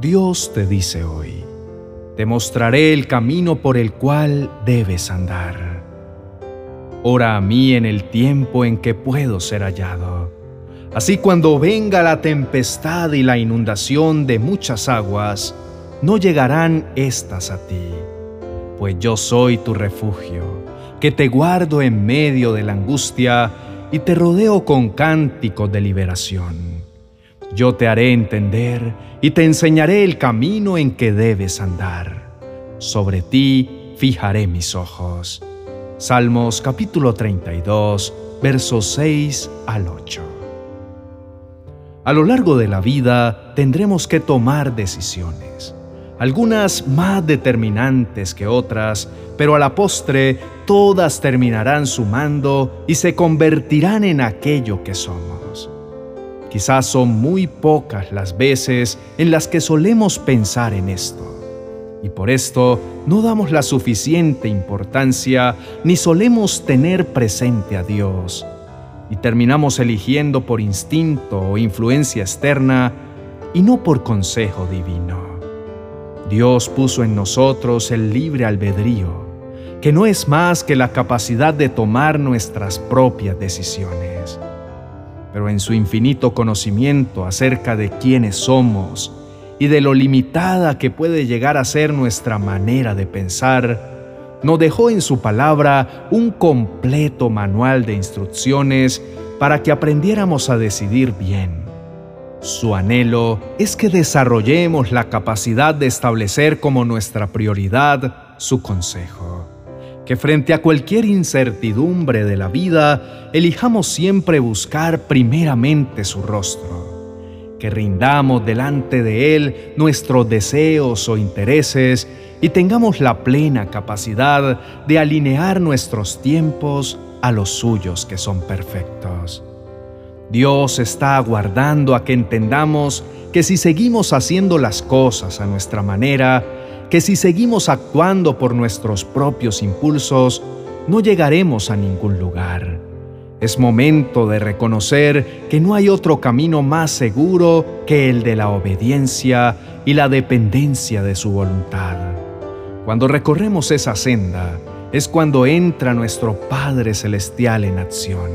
Dios te dice hoy, te mostraré el camino por el cual debes andar. Ora a mí en el tiempo en que puedo ser hallado. Así cuando venga la tempestad y la inundación de muchas aguas, no llegarán estas a ti, pues yo soy tu refugio, que te guardo en medio de la angustia y te rodeo con cánticos de liberación. Yo te haré entender y te enseñaré el camino en que debes andar. Sobre ti fijaré mis ojos. Salmos capítulo 32, versos 6 al 8. A lo largo de la vida tendremos que tomar decisiones, algunas más determinantes que otras, pero a la postre todas terminarán sumando y se convertirán en aquello que somos. Quizás son muy pocas las veces en las que solemos pensar en esto. Y por esto no damos la suficiente importancia ni solemos tener presente a Dios. Y terminamos eligiendo por instinto o influencia externa y no por consejo divino. Dios puso en nosotros el libre albedrío, que no es más que la capacidad de tomar nuestras propias decisiones pero en su infinito conocimiento acerca de quiénes somos y de lo limitada que puede llegar a ser nuestra manera de pensar, nos dejó en su palabra un completo manual de instrucciones para que aprendiéramos a decidir bien. Su anhelo es que desarrollemos la capacidad de establecer como nuestra prioridad su consejo que frente a cualquier incertidumbre de la vida, elijamos siempre buscar primeramente su rostro, que rindamos delante de Él nuestros deseos o intereses y tengamos la plena capacidad de alinear nuestros tiempos a los suyos que son perfectos. Dios está aguardando a que entendamos que si seguimos haciendo las cosas a nuestra manera, que si seguimos actuando por nuestros propios impulsos, no llegaremos a ningún lugar. Es momento de reconocer que no hay otro camino más seguro que el de la obediencia y la dependencia de su voluntad. Cuando recorremos esa senda, es cuando entra nuestro Padre Celestial en acción.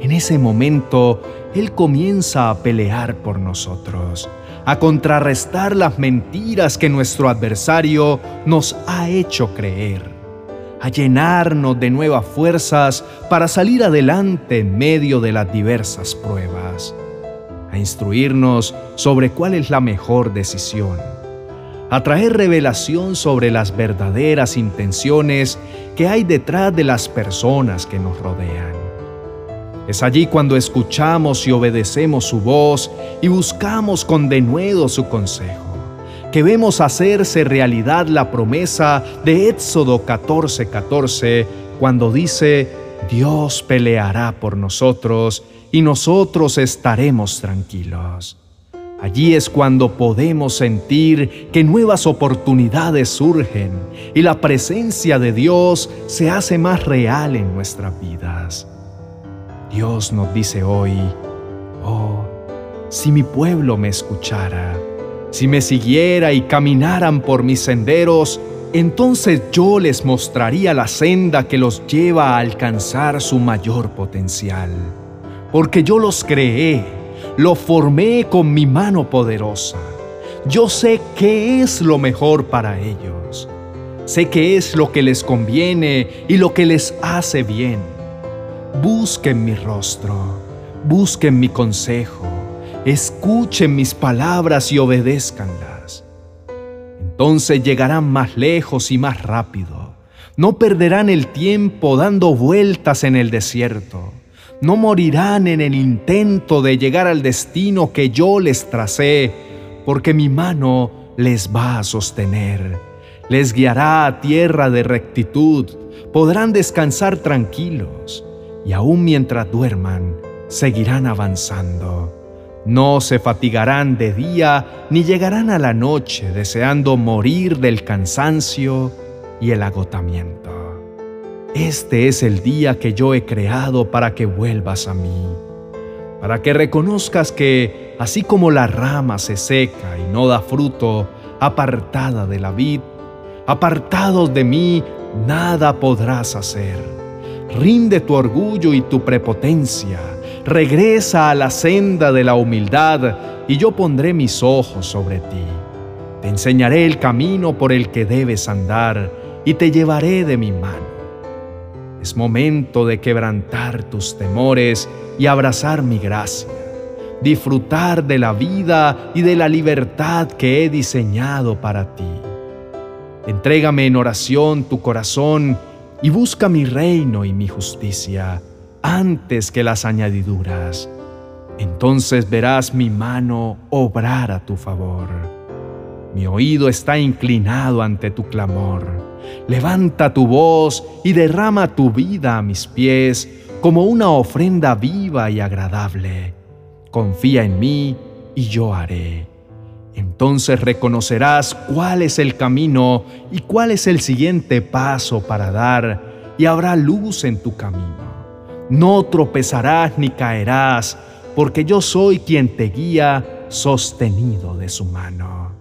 En ese momento, Él comienza a pelear por nosotros a contrarrestar las mentiras que nuestro adversario nos ha hecho creer, a llenarnos de nuevas fuerzas para salir adelante en medio de las diversas pruebas, a instruirnos sobre cuál es la mejor decisión, a traer revelación sobre las verdaderas intenciones que hay detrás de las personas que nos rodean es allí cuando escuchamos y obedecemos su voz y buscamos con denuedo su consejo, que vemos hacerse realidad la promesa de Éxodo 14:14, 14, cuando dice, Dios peleará por nosotros y nosotros estaremos tranquilos. Allí es cuando podemos sentir que nuevas oportunidades surgen y la presencia de Dios se hace más real en nuestras vidas. Dios nos dice hoy, oh, si mi pueblo me escuchara, si me siguiera y caminaran por mis senderos, entonces yo les mostraría la senda que los lleva a alcanzar su mayor potencial. Porque yo los creé, lo formé con mi mano poderosa. Yo sé qué es lo mejor para ellos. Sé qué es lo que les conviene y lo que les hace bien Busquen mi rostro, busquen mi consejo, escuchen mis palabras y obedézcanlas. Entonces llegarán más lejos y más rápido. No perderán el tiempo dando vueltas en el desierto. No morirán en el intento de llegar al destino que yo les tracé, porque mi mano les va a sostener. Les guiará a tierra de rectitud. Podrán descansar tranquilos y aún mientras duerman, seguirán avanzando. No se fatigarán de día ni llegarán a la noche deseando morir del cansancio y el agotamiento. Este es el día que yo he creado para que vuelvas a mí. para que reconozcas que, así como la rama se seca y no da fruto, apartada de la vid, apartados de mí, nada podrás hacer. Rinde tu orgullo y tu prepotencia, regresa a la senda de la humildad, y yo pondré mis ojos sobre ti. Te enseñaré el camino por el que debes andar, y te llevaré de mi mano. Es momento de quebrantar tus temores y abrazar mi gracia, disfrutar de la vida y de la libertad que he diseñado para ti. Entrégame en oración tu corazón y busca mi reino y mi justicia antes que las añadiduras. Entonces verás mi mano obrar a tu favor. Mi oído está inclinado ante tu clamor Levanta tu voz y derrama tu vida a mis pies como una ofrenda viva y agradable. Confía en mí y yo haré. Entonces reconocerás cuál es el camino y cuál es el siguiente paso para dar, y habrá luz en tu camino. No tropezarás ni caerás, porque yo soy quien te guía sostenido de su mano.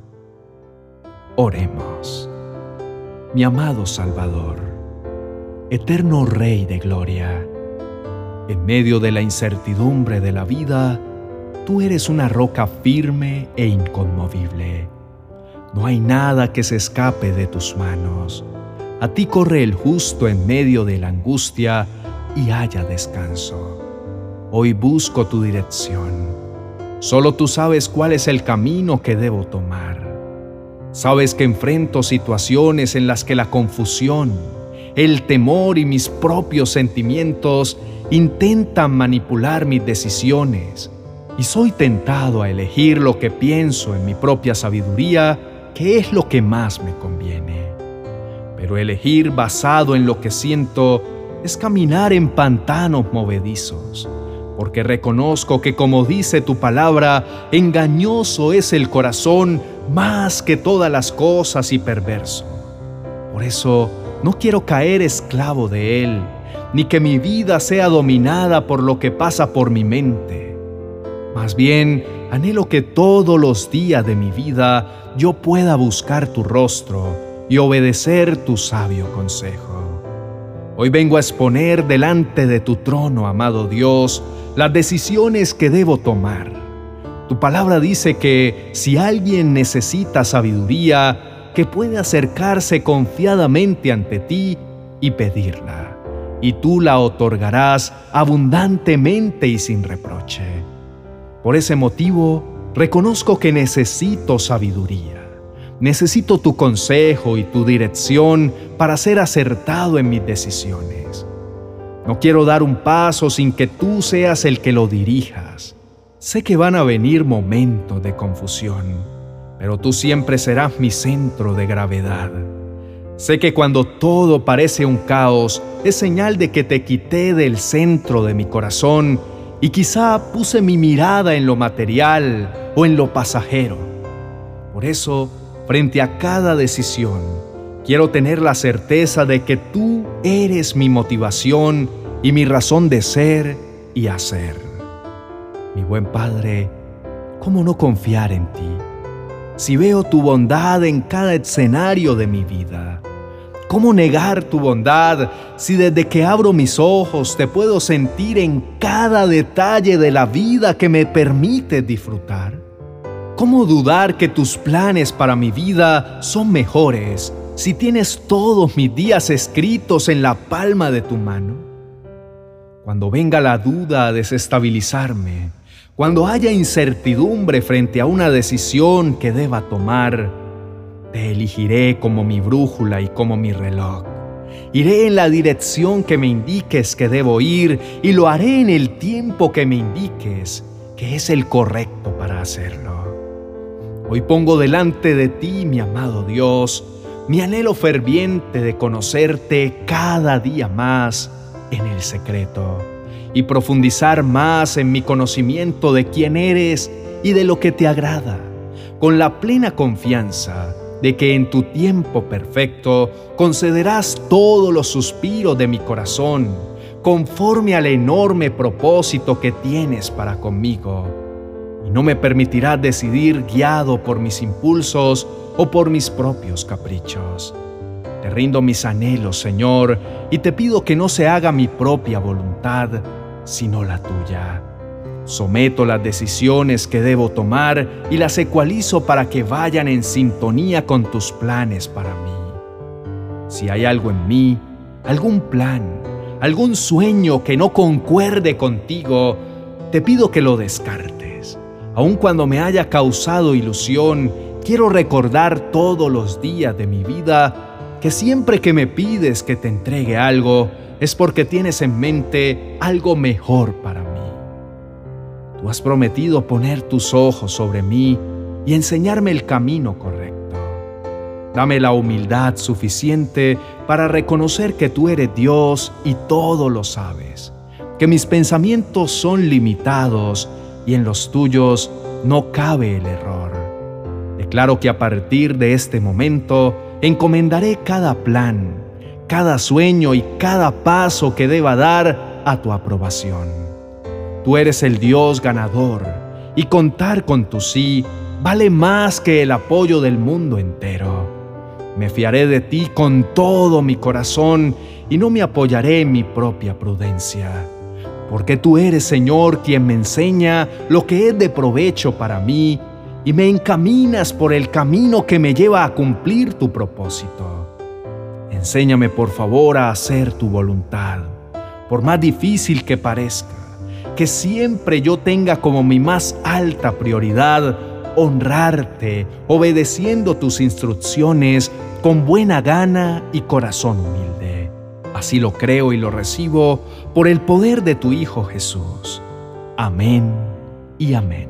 Oremos mi amado Salvador, eterno Rey de Gloria, en medio de la incertidumbre de la vida, tú eres una roca firme e inconmovible. No hay nada que se escape de tus manos. A ti corre el justo en medio de la angustia y haya descanso. Hoy busco tu dirección. Solo tú sabes cuál es el camino que debo tomar. Sabes que enfrento situaciones en las que la confusión, el temor y mis propios sentimientos intentan manipular mis decisiones y soy tentado a elegir lo que pienso en mi propia sabiduría, que es lo que más me conviene. Pero elegir basado en lo que siento es caminar en pantanos movedizos, porque reconozco que como dice tu palabra, engañoso es el corazón más que todas las cosas y perverso. Por eso no quiero caer esclavo de él, ni que mi vida sea dominada por lo que pasa por mi mente. Más bien, anhelo que todos los días de mi vida yo pueda buscar tu rostro y obedecer tu sabio consejo. Hoy vengo a exponer delante de tu trono, amado Dios, las decisiones que debo tomar tu palabra dice que si alguien necesita sabiduría, que puede acercarse confiadamente ante ti y pedirla, y tú la otorgarás abundantemente y sin reproche. Por ese motivo, reconozco que necesito sabiduría. Necesito tu consejo y tu dirección para ser acertado en mis decisiones. No quiero dar un paso sin que tú seas el que lo dirijas. Sé que van a venir momentos de confusión, pero tú siempre serás mi centro de gravedad. Sé que cuando todo parece un caos, es señal de que te quité del centro de mi corazón y quizá puse mi mirada en lo material o en lo pasajero. Por eso, frente a cada decisión, quiero tener la certeza de que tú eres mi motivación y mi razón de ser y hacer. Mi buen Padre, ¿cómo no confiar en ti? Si veo tu bondad en cada escenario de mi vida, ¿cómo negar tu bondad si desde que abro mis ojos te puedo sentir en cada detalle de la vida que me permite disfrutar? ¿Cómo dudar que tus planes para mi vida son mejores si tienes todos mis días escritos en la palma de tu mano? Cuando venga la duda a desestabilizarme, cuando haya incertidumbre frente a una decisión que deba tomar, te elegiré como mi brújula y como mi reloj. Iré en la dirección que me indiques que debo ir y lo haré en el tiempo que me indiques que es el correcto para hacerlo. Hoy pongo delante de ti, mi amado Dios, mi anhelo ferviente de conocerte cada día más en el secreto y profundizar más en mi conocimiento de quién eres y de lo que te agrada, con la plena confianza de que en tu tiempo perfecto concederás todos los suspiros de mi corazón, conforme al enorme propósito que tienes para conmigo, y no me permitirás decidir guiado por mis impulsos o por mis propios caprichos. Te rindo mis anhelos, Señor, y te pido que no se haga mi propia voluntad, sino la tuya. Someto las decisiones que debo tomar y las ecualizo para que vayan en sintonía con tus planes para mí. Si hay algo en mí, algún plan, algún sueño que no concuerde contigo, te pido que lo descartes. Aun cuando me haya causado ilusión, quiero recordar todos los días de mi vida que siempre que me pides que te entregue algo, es porque tienes en mente algo mejor para. Tú has prometido poner tus ojos sobre mí y enseñarme el camino correcto. Dame la humildad suficiente para reconocer que tú eres Dios y todo lo sabes, que mis pensamientos son limitados y en los tuyos no cabe el error. Declaro que a partir de este momento encomendaré cada plan, cada sueño y cada paso que deba dar a tu aprobación. Tú eres el Dios ganador y contar con tu sí vale más que el apoyo del mundo entero. Me fiaré de ti con todo mi corazón y no me apoyaré en mi propia prudencia, porque tú eres, Señor, quien me enseña lo que es de provecho para mí y me encaminas por el camino que me lleva a cumplir tu propósito. Enséñame por favor a hacer tu voluntad, por más difícil que parezca, que siempre yo tenga como mi más alta prioridad honrarte, obedeciendo tus instrucciones con buena gana y corazón humilde. Así lo creo y lo recibo por el poder de tu Hijo Jesús. Amén y amén.